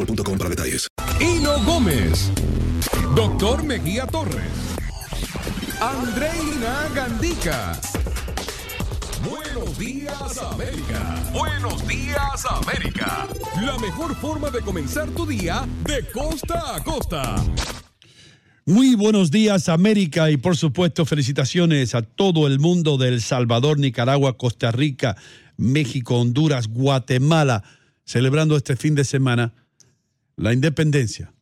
boostmobile.com para detalles. Hino Gómez, Doctor Mejía Torres, Andreina Gandica. Buenos días, América. Buenos días, América. La mejor forma de comenzar tu día de costa a costa. Muy buenos días América y por supuesto felicitaciones a todo el mundo de El Salvador, Nicaragua, Costa Rica, México, Honduras, Guatemala, celebrando este fin de semana la independencia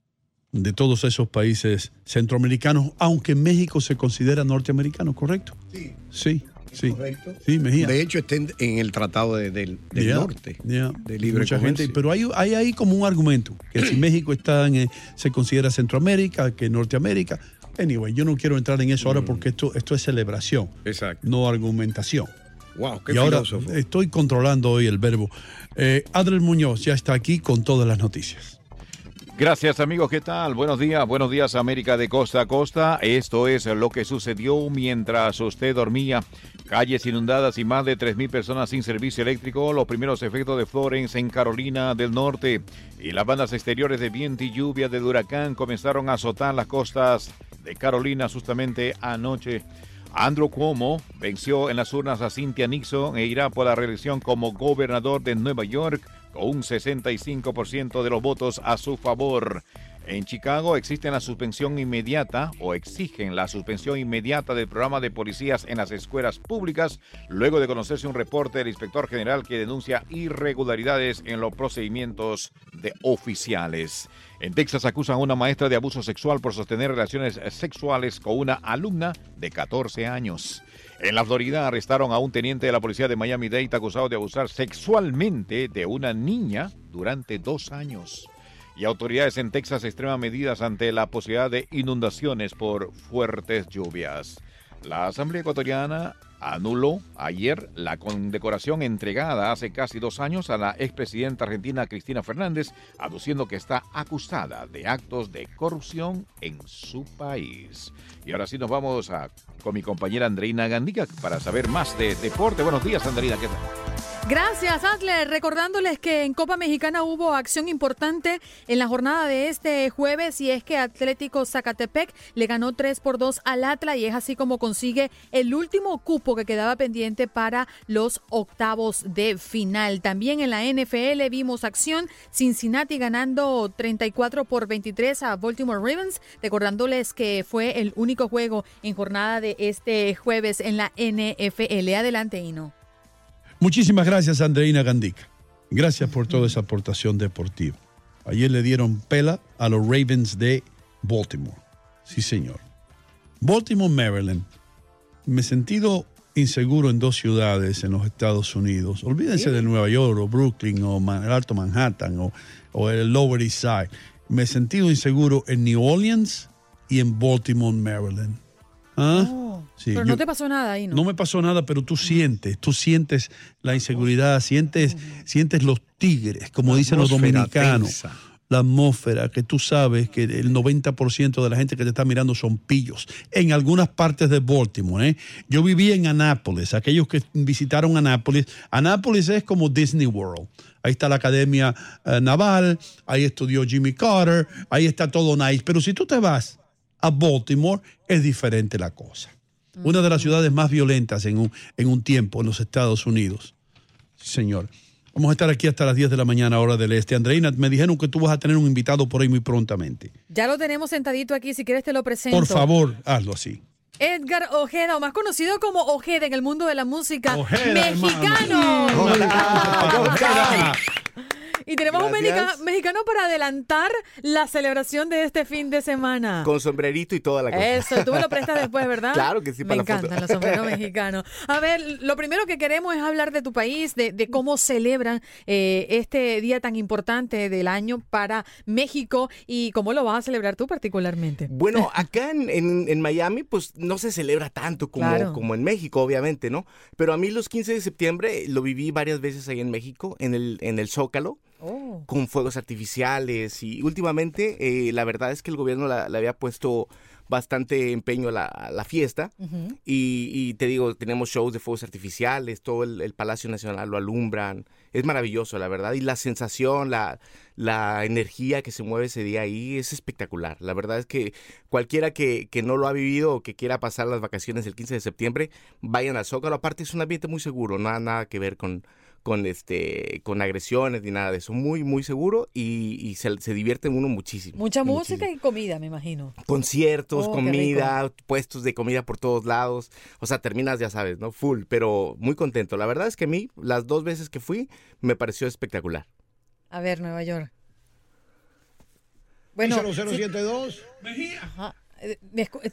de todos esos países centroamericanos, aunque México se considera norteamericano, ¿correcto? Sí. Sí, sí. Correcto. Sí, Mejía. De hecho, está en, en el Tratado de- del, Norte, de libre Mucha gente, comercio. pero hay, hay ahí como un argumento, que si México está en, eh, se considera Centroamérica, que Norteamérica. Anyway, yo no quiero entrar en eso ahora porque esto, esto es celebración, Exacto. no argumentación. Wow, qué y ahora filósofo. estoy controlando hoy el verbo. Eh, Adriel Muñoz ya está aquí con todas las noticias. Gracias amigos, ¿qué tal? Buenos días, buenos días América de costa a costa. Esto es lo que sucedió mientras usted dormía. Calles inundadas y más de 3.000 personas sin servicio eléctrico. Los primeros efectos de Florence en Carolina del Norte. Y las bandas exteriores de viento y lluvia del huracán comenzaron a azotar las costas de Carolina justamente anoche. Andrew Cuomo venció en las urnas a Cynthia Nixon e irá por la reelección como gobernador de Nueva York con un 65% de los votos a su favor. En Chicago existen la suspensión inmediata o exigen la suspensión inmediata del programa de policías en las escuelas públicas luego de conocerse un reporte del inspector general que denuncia irregularidades en los procedimientos de oficiales. En Texas acusan a una maestra de abuso sexual por sostener relaciones sexuales con una alumna de 14 años. En la Florida arrestaron a un teniente de la policía de Miami-Dade acusado de abusar sexualmente de una niña durante dos años. Y autoridades en Texas extreman medidas ante la posibilidad de inundaciones por fuertes lluvias. La Asamblea Ecuatoriana anuló ayer la condecoración entregada hace casi dos años a la expresidenta argentina Cristina Fernández, aduciendo que está acusada de actos de corrupción en su país. Y ahora sí nos vamos con mi compañera Andreina Gandica para saber más de deporte. Buenos días, Andreina. ¿qué tal? Gracias, Adler. Recordándoles que en Copa Mexicana hubo acción importante en la jornada de este jueves y es que Atlético Zacatepec le ganó 3 por 2 al Atla y es así como consigue el último cupo que quedaba pendiente para los octavos de final. También en la NFL vimos acción Cincinnati ganando 34 por 23 a Baltimore Ravens, recordándoles que fue el único juego en jornada de este jueves en la NFL. Adelante, Ino. Muchísimas gracias, Andreina Gandica. Gracias por toda esa aportación deportiva. Ayer le dieron pela a los Ravens de Baltimore. Sí, señor. Baltimore, Maryland. Me he sentido inseguro en dos ciudades en los Estados Unidos. Olvídense de Nueva York o Brooklyn o el Alto Manhattan o, o el Lower East Side. Me he sentido inseguro en New Orleans y en Baltimore, Maryland. ¿Ah? Sí, Pero yo- no te pasó nada ahí, ¿no? no me pasó nada, pero tú sientes, tú sientes la inseguridad, sientes, sientes los tigres, como dicen los dominicanos. tensa. La atmósfera, que tú sabes que el 90% de la gente que te está mirando son pillos. En algunas partes de Baltimore, ¿eh? Yo viví en Anápolis, aquellos que visitaron Anápolis. Anápolis es como Disney World. Ahí está la Academia eh, Naval, ahí estudió Jimmy Carter, ahí está todo nice. Pero si tú te vas a Baltimore, es diferente la cosa una de las ciudades más violentas en un, en un tiempo en los Estados Unidos. Sí, señor. Vamos a estar aquí hasta las 10 de la mañana, hora del este. Andreina, me dijeron que tú vas a tener un invitado por ahí muy prontamente. Ya lo tenemos sentadito aquí, si quieres te lo presento. Por favor, hazlo así. Edgar Ojeda, o más conocido como Ojeda en el mundo de la música Ojeda, mexicano. Hola. Y tenemos un mexica- mexicano para adelantar la celebración de este fin de semana. Con sombrerito y toda la cosa. Eso, tú me lo prestas después, ¿verdad? Claro que sí, Me para la foto. encantan los sombreros mexicanos. A ver, lo primero que queremos es hablar de tu país, de, de cómo celebran eh, este día tan importante del año para México y cómo lo vas a celebrar tú particularmente. Bueno, acá en, en- en Miami, pues no se celebra tanto como, Claro. como en México, obviamente, ¿no? Pero a mí los 15 de septiembre lo viví varias veces ahí en México, en el, en el Zócalo. Con fuegos artificiales y últimamente eh, la verdad es que el gobierno le había puesto bastante empeño a la, a la fiesta y, y te digo, tenemos shows de fuegos artificiales, todo el, el Palacio Nacional lo alumbran, es maravilloso la verdad y la sensación, la, la energía que se mueve ese día ahí es espectacular, la verdad es que cualquiera que, que no lo ha vivido o que quiera pasar las vacaciones el 15 de septiembre, vayan al Zócalo, aparte es un ambiente muy seguro, nada, nada que ver con con este con agresiones ni nada de eso muy muy seguro y, y se, se divierte uno muchísimo Mucha música y comida, me imagino. conciertos Oh, comida puestos de comida por todos lados o sea terminas ya sabes no full pero muy contento la verdad es que a mí las dos veces que fui me pareció espectacular A ver, Nueva York. Bueno, sí. 0072. Ajá. Eh,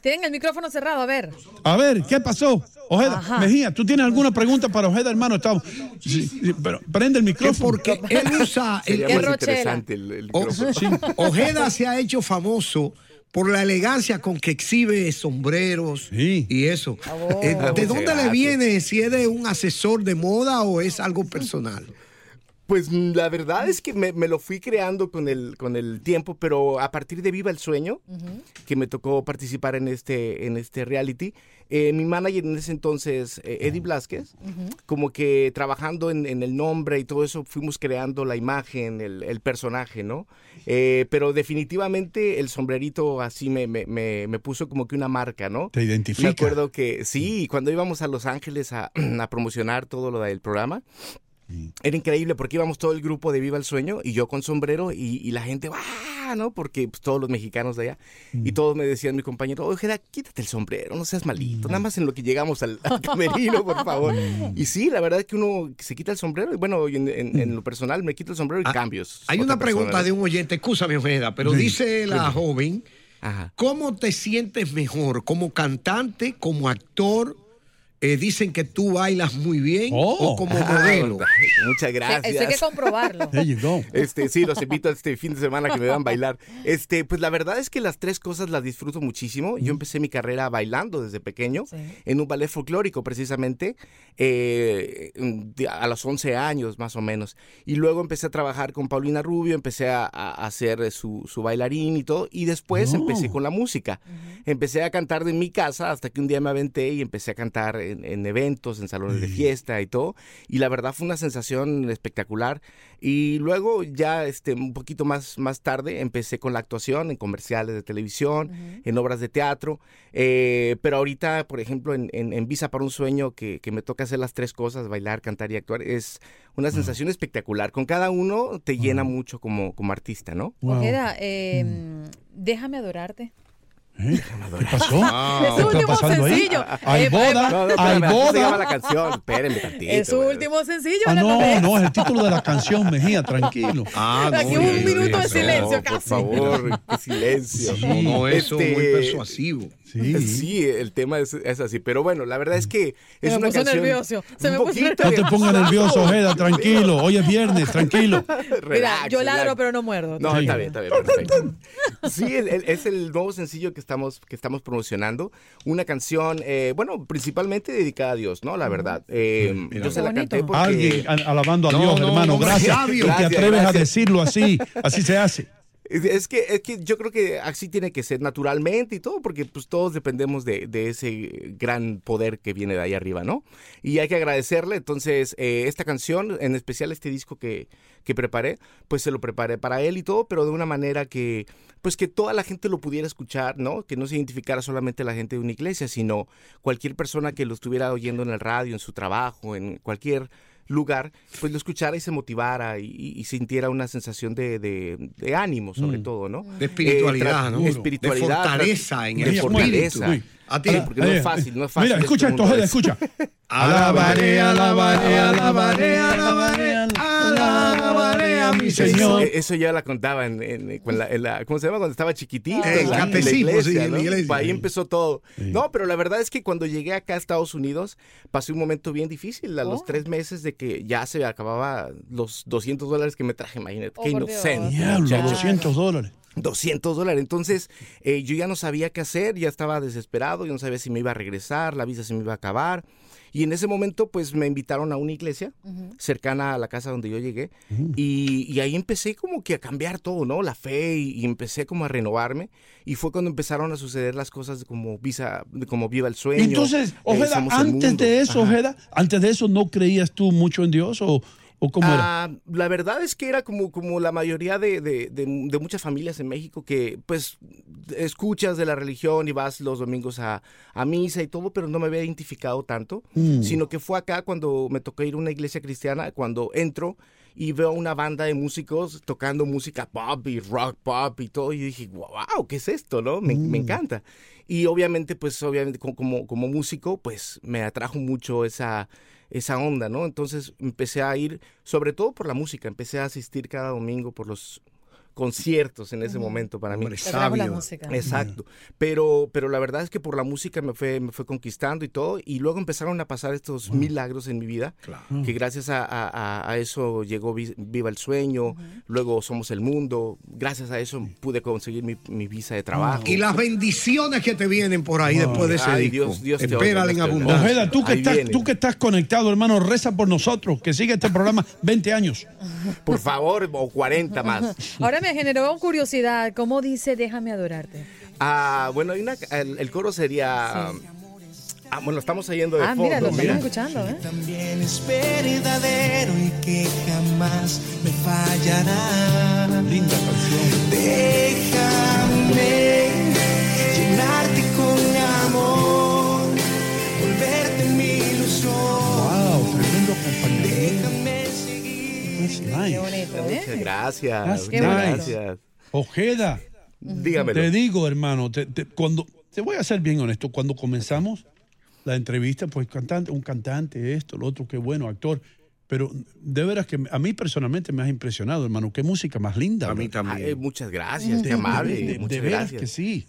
Tienen el micrófono cerrado, a ver. A ver, ¿qué pasó? Ojeda, Ajá. Mejía, ¿tú tienes alguna pregunta para Ojeda, hermano? Estamos, sí, sí, pero prende el micrófono. Porque él usa el, rochela. interesante el, el O- micrófono. sí, Ojeda se ha hecho famoso por la elegancia con que exhibe sombreros Sí. y eso. Oh. Eh, ¿De Muchas dónde le gracias. viene? ¿Si es de un asesor de moda o es algo personal? Pues mm, la verdad es que me, me lo fui creando con el, con el tiempo, pero a partir de Viva el Sueño, que me tocó participar en este, en este reality, eh, mi manager en ese entonces, eh, Eddie Blasquez, como que trabajando en, en el nombre y todo eso, fuimos creando la imagen, el, el personaje, ¿no? Eh, pero definitivamente el sombrerito así me, me, me, me puso como que una marca, ¿no? Te Me identifica. acuerdo que sí, cuando íbamos a Los Ángeles a, a promocionar todo lo del programa, era increíble porque íbamos todo el grupo de Viva el Sueño y yo con sombrero y, y la gente, ¡ah! ¿no? Porque pues, todos los mexicanos de allá. Y todos me decían, mi compañero, oye, quítate el sombrero, no seas malito. Nada más en lo que llegamos al, al camerino, por favor. y sí, la verdad es que uno se quita el sombrero y bueno, en, en- en lo personal me quito el sombrero y Ah, cambios. Hay una pregunta persona, de un oyente, escúchame Ojeda, pero Sí. dice la joven, Ajá. ¿cómo te sientes mejor? ¿Como cantante, como actor? Eh, dicen que tú bailas muy bien Oh. o como Ah, modelo. Muchas gracias. Eso hay que comprobarlo. There you go. Este, sí, los invito a este fin de semana que me vean bailar. Este, pues la verdad es que las tres cosas las disfruto muchísimo. Yo empecé mi carrera bailando desde pequeño, Sí. en un ballet folclórico precisamente, eh, a los 11 años más o menos. Y luego empecé a trabajar con Paulina Rubio, empecé a, a hacer su, su bailarín y todo. Y después Oh. empecé con la música. Empecé a cantar de mi casa hasta que un día me aventé y empecé a cantar en, en eventos, en salones de fiesta y todo. Y la verdad fue una sensación espectacular. Y luego ya este, un poquito más, más tarde empecé con la actuación en comerciales de televisión, en obras de teatro. Eh, pero ahorita, por ejemplo, en, en- en Visa para un Sueño, que, que me toca hacer las tres cosas, bailar, cantar y actuar, es una sensación espectacular. Con cada uno te llena mucho como, como artista, ¿no? Wow. Ojeda, eh, déjame adorarte. ¿Eh? ¿Qué pasó? Ah. Es su ¿Qué está último pasando ahí? sencillo. Hay Eh, boda, eh, No, no, hay así se llama boda. la canción. Espérenme tantito. Es su último sencillo. Ah, no, no, es el título de la canción, Mejía, tranquilo. Ah, no, Aquí hubo un no, minuto de no, silencio No, casi. por favor, silencio. No, no, eso Este, muy persuasivo. Sí. Sí, el tema es, es así. Pero bueno, la verdad es que es me una puso canción. nervioso. Se me un puso poquito No te pongas nervioso, Ojeda, Tranquilo. Hoy es viernes, tranquilo. Mira, Relax, yo ladro, relax. pero no muerdo. No, Sí. está bien, está bien, perfecto. Sí, el- el- es el nuevo sencillo que estamos, que estamos promocionando. Una canción, eh, bueno, principalmente dedicada a Dios, ¿no? La verdad. Eh, yo se la Qué canté bonito. porque... Alguien a- alabando a No, Dios, no, hermano. no, gracias. Fabio. que te Gracias, atreves a gracias. decirlo así. Así se hace. Es que, es que yo creo que así tiene que ser naturalmente y todo, porque pues todos dependemos de, de ese gran poder que viene de ahí arriba, ¿no? Y hay que agradecerle. Entonces, eh, esta canción, en especial este disco que, que preparé, pues se lo preparé para él y todo, pero de una manera que, pues que toda la gente lo pudiera escuchar, ¿no? Que no se identificara solamente la gente de una iglesia, sino cualquier persona que lo estuviera oyendo en el radio, en su trabajo, en cualquier lugar, pues lo escuchara y se motivara y, y- y sintiera una sensación de, de- de ánimo, sobre Mm. todo, ¿no? De espiritualidad, Eh, ¿no? de espiritualidad. De fortaleza en de el fortaleza. espíritu. A ti. Sí, porque no es fácil, no es fácil. Mira, escucha este esto, mundo Ojeda, es- escucha. Alabaré, alabaré, alabaré, alabaré, alabaré a mi Señor. Eso ya la contaba en, la- en la- ¿cómo se llama? Cuando estaba chiquitito. El en la, en la sí, iglesia, en la ¿no? iglesia. Ahí empezó todo. Sí. No, pero la verdad es que cuando llegué acá a Estados Unidos, pasé un momento bien difícil. A los Oh. tres meses de que ya se acababa los 200 dólares que me traje, imagínate. Oh, qué inocente. Diablo, muchacho. 200 dólares. 200 dólares. Entonces, eh, yo ya no sabía qué hacer, ya estaba desesperado, yo no sabía si me iba a regresar, la visa se me iba a acabar. Y en ese momento, pues me invitaron a una iglesia cercana a la casa donde yo llegué. y, y ahí empecé como que a cambiar todo, ¿no? La fe y, y empecé como a renovarme. Y fue cuando empezaron a suceder las cosas como visa, como viva el sueño. Entonces, eh, Ojeda, el antes de eso, Ajá. Ojeda, antes de eso, ¿no creías tú mucho en Dios o, o cómo era? Ah, la verdad es que era como, como la mayoría de, de- de- de muchas familias en México que pues escuchas de la religión y vas los domingos a, a misa y todo, pero no me había identificado tanto, Mm. sino que fue acá cuando me tocó ir a una iglesia cristiana, cuando entro y veo una banda de músicos tocando música pop y rock pop y todo, y dije, wow, ¿qué es esto? ¿no? Me, me encanta. Y obviamente, pues obviamente co- como, como músico, pues me atrajo mucho esa, esa onda, ¿no? Entonces empecé a ir, sobre todo por la música, empecé a asistir cada domingo por los conciertos en ese momento para mí. Trajo la sabio. música. Exacto. Pero, pero la verdad es que por la música me fue, me fue conquistando y todo. Y luego empezaron a pasar estos milagros en mi vida. Que gracias a, a- eso llegó Vi- Viva el Sueño. Luego Somos el Mundo. Gracias a eso pude conseguir mi, mi visa de trabajo. Y las bendiciones que te vienen por ahí después de ese Ay, disco. Dios- Dios oiga, en abundancia. Ojeda, tú que, Ahí estás, viene. tú que estás conectado, hermano, reza por nosotros, que siga este programa 20 años. Por favor, o 40 más. Ahora me generó curiosidad. ¿Cómo dice déjame adorarte? Ah, bueno, hay una, el, el coro sería... Ah, bueno, estamos oyendo de Ah, fondo. mira, lo estamos escuchando, ¿eh? También es verdadero y que jamás me fallará. Linda canción. Déjame llenarte con amor, gracias. Qué gracias. Ojeda, Dígamelo. te digo, hermano, te, te- cuando, te voy a ser bien honesto, cuando comenzamos la entrevista, pues cantante, un cantante, esto, lo otro, qué bueno, actor. Pero de veras que a mí personalmente me has impresionado, hermano. Qué música más linda. A mí también. Ay, muchas gracias, De- qué amable. de- de- muchas de veras gracias. que sí.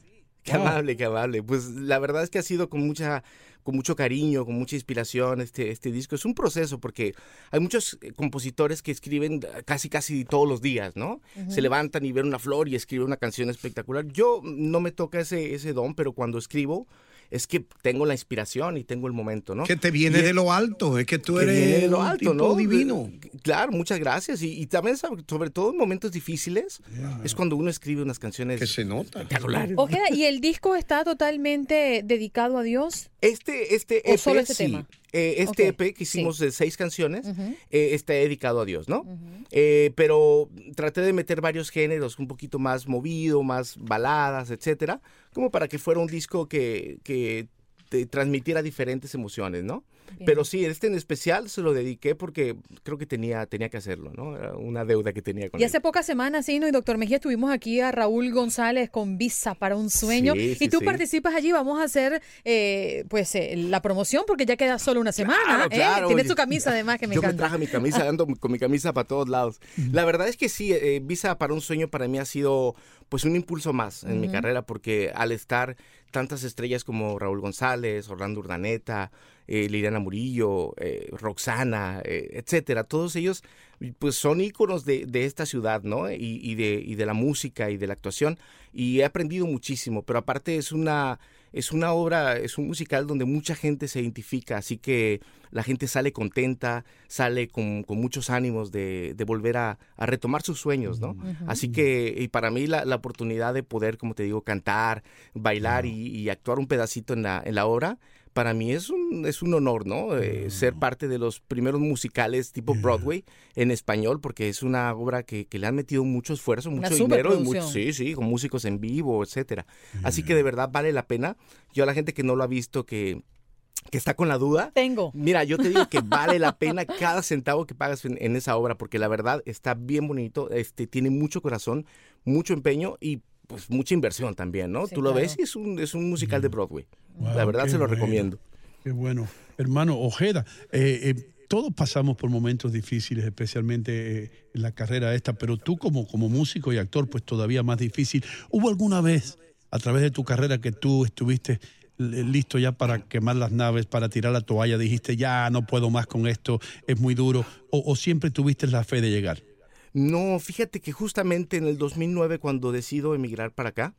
Qué amable, qué amable. Pues la verdad es que ha sido con mucha, con mucho cariño, con mucha inspiración este, este disco. Es un proceso porque hay muchos eh, compositores que escriben casi, casi todos los días, ¿no? Se levantan y ven una flor y escriben una canción espectacular. Yo no me toca ese, ese don, pero cuando escribo es que tengo la inspiración y tengo el momento, ¿no? Que te viene Y de es- lo alto, es que tú que eres viene de lo un alto, tipo ¿no? divino. Claro, muchas gracias. Y, y también, sobre, sobre todo en momentos difíciles, es cuando uno escribe unas canciones Que se nota. espectaculares. Ojeda, ¿y el disco está totalmente dedicado a Dios? Este, este ¿O EP, solo este sí. tema? Eh, este EP que hicimos de seis canciones Ujú. eh, está dedicado a Dios, ¿no? Eh, pero traté de meter varios géneros, un poquito más movido, más baladas, etcétera, como para que fuera un disco que, que te transmitiera diferentes emociones, ¿no? Pero sí, este en especial se lo dediqué porque creo que tenía, tenía que hacerlo, ¿no? Era una deuda que tenía con Y él. hace pocas semanas, sí, ¿no? Y doctor Mejía, estuvimos aquí a Raúl González con Visa para un sueño. Sí, sí, y tú sí. participas allí, vamos a hacer eh, pues eh, la promoción porque ya queda solo una semana. Claro, ¿eh? claro, Tienes tu camisa además que me Yo me traje mi camisa, ando con mi camisa para todos lados. La verdad es que sí, eh, Visa para un sueño para mí ha sido pues un impulso más en mi carrera porque al estar tantas estrellas como Raúl González, Orlando Urdaneta, eh, Liliana Murillo, eh, Roxana, eh, etcétera, todos ellos pues son íconos de, de esta ciudad, ¿no? Y, y de, y de la música y de la actuación y he aprendido muchísimo, pero aparte es una es una obra, es un musical donde mucha gente se identifica, así que la gente sale contenta, sale con, con muchos ánimos de, de volver a, a retomar sus sueños, ¿no? Así que y para mí la, la oportunidad de poder, como te digo, cantar, bailar y, y actuar un pedacito en la, en la obra, para mí es un, es un honor, ¿no? Eh, ser parte de los primeros musicales tipo Broadway en español, porque es una obra que, que le han metido mucho esfuerzo, Una mucho dinero y mucho, sí, sí, con músicos en vivo, etcétera. Así que de verdad vale la pena. Yo a la gente que no lo ha visto, que, que está con la duda. Tengo. Mira, yo te digo que vale la pena cada centavo que pagas en, en esa obra, porque la verdad está bien bonito, este, tiene mucho corazón, mucho empeño y pues mucha inversión también, ¿no? Sí, Tú lo claro. ves y es un, es un musical de Broadway. la verdad se lo bueno. recomiendo. Qué bueno. Hermano Ojeda, eh, eh, todos pasamos por momentos difíciles, especialmente eh, en la carrera esta, pero tú como, como músico y actor, pues todavía más difícil. ¿Hubo alguna vez a través de tu carrera que tú estuviste l- listo ya para quemar las naves, para tirar la toalla, dijiste ya no puedo más con esto, es muy duro, o, o siempre tuviste la fe de llegar? No, fíjate que justamente en el 2009 cuando decido emigrar para acá,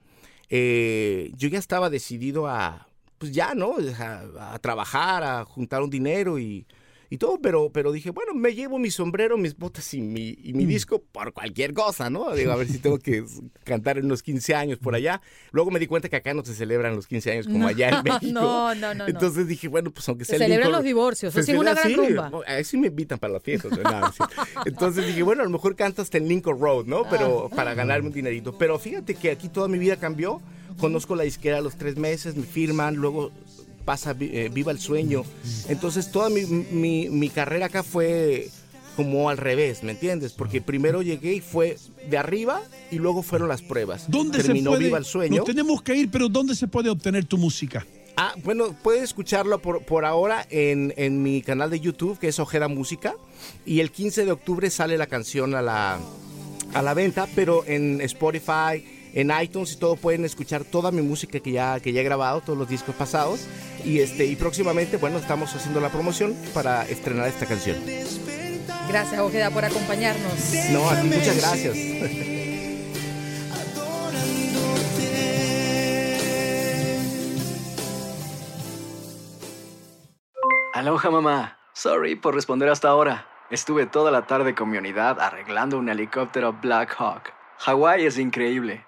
eh, yo ya estaba decidido a, pues ya, ¿no? A, a trabajar, a juntar un dinero y, y todo, pero, pero dije, bueno, me llevo mi sombrero, mis botas y mi, y mi disco por cualquier cosa, ¿no? Digo, a ver si tengo que cantar en los 15 años por allá. Luego me di cuenta que acá no se celebran los 15 años como No, allá en México. no, no, no, no. Entonces dije, bueno, pues aunque Se el celebran los divorcios, sí es una gran celebra- rumba. sí, Ahí sí me invitan para las fiestas. Nada, sí. Entonces dije, bueno, a lo mejor canto hasta en Lincoln Road, ¿no? Pero Ah. para ganarme un dinerito. Pero fíjate que aquí toda mi vida cambió. Conozco la disquera a los tres meses, me firman, luego pasa eh, Viva el Sueño. Entonces toda mi, mi- mi carrera acá fue como al revés, ¿me entiendes? Porque primero llegué y fue de arriba y luego fueron las pruebas. ¿Dónde Terminó se puede? Viva el Sueño. Nos tenemos que ir, pero ¿dónde se puede obtener tu música? Ah, bueno, puedes escucharlo por, por ahora en, en mi canal de YouTube, que es Ojeda Música. Y el 15 de octubre sale la canción a la, a la venta, pero en Spotify, en iTunes y todo pueden escuchar toda mi música que ya, que ya he grabado, todos los discos pasados. Y, este, y próximamente, bueno, estamos haciendo la promoción para estrenar esta canción. Gracias, Ojeda, por acompañarnos. No, a ti muchas gracias. Aloha mamá. Sorry por responder hasta ahora. Estuve toda la tarde con mi unidad arreglando un helicóptero Black Hawk. Hawái es increíble.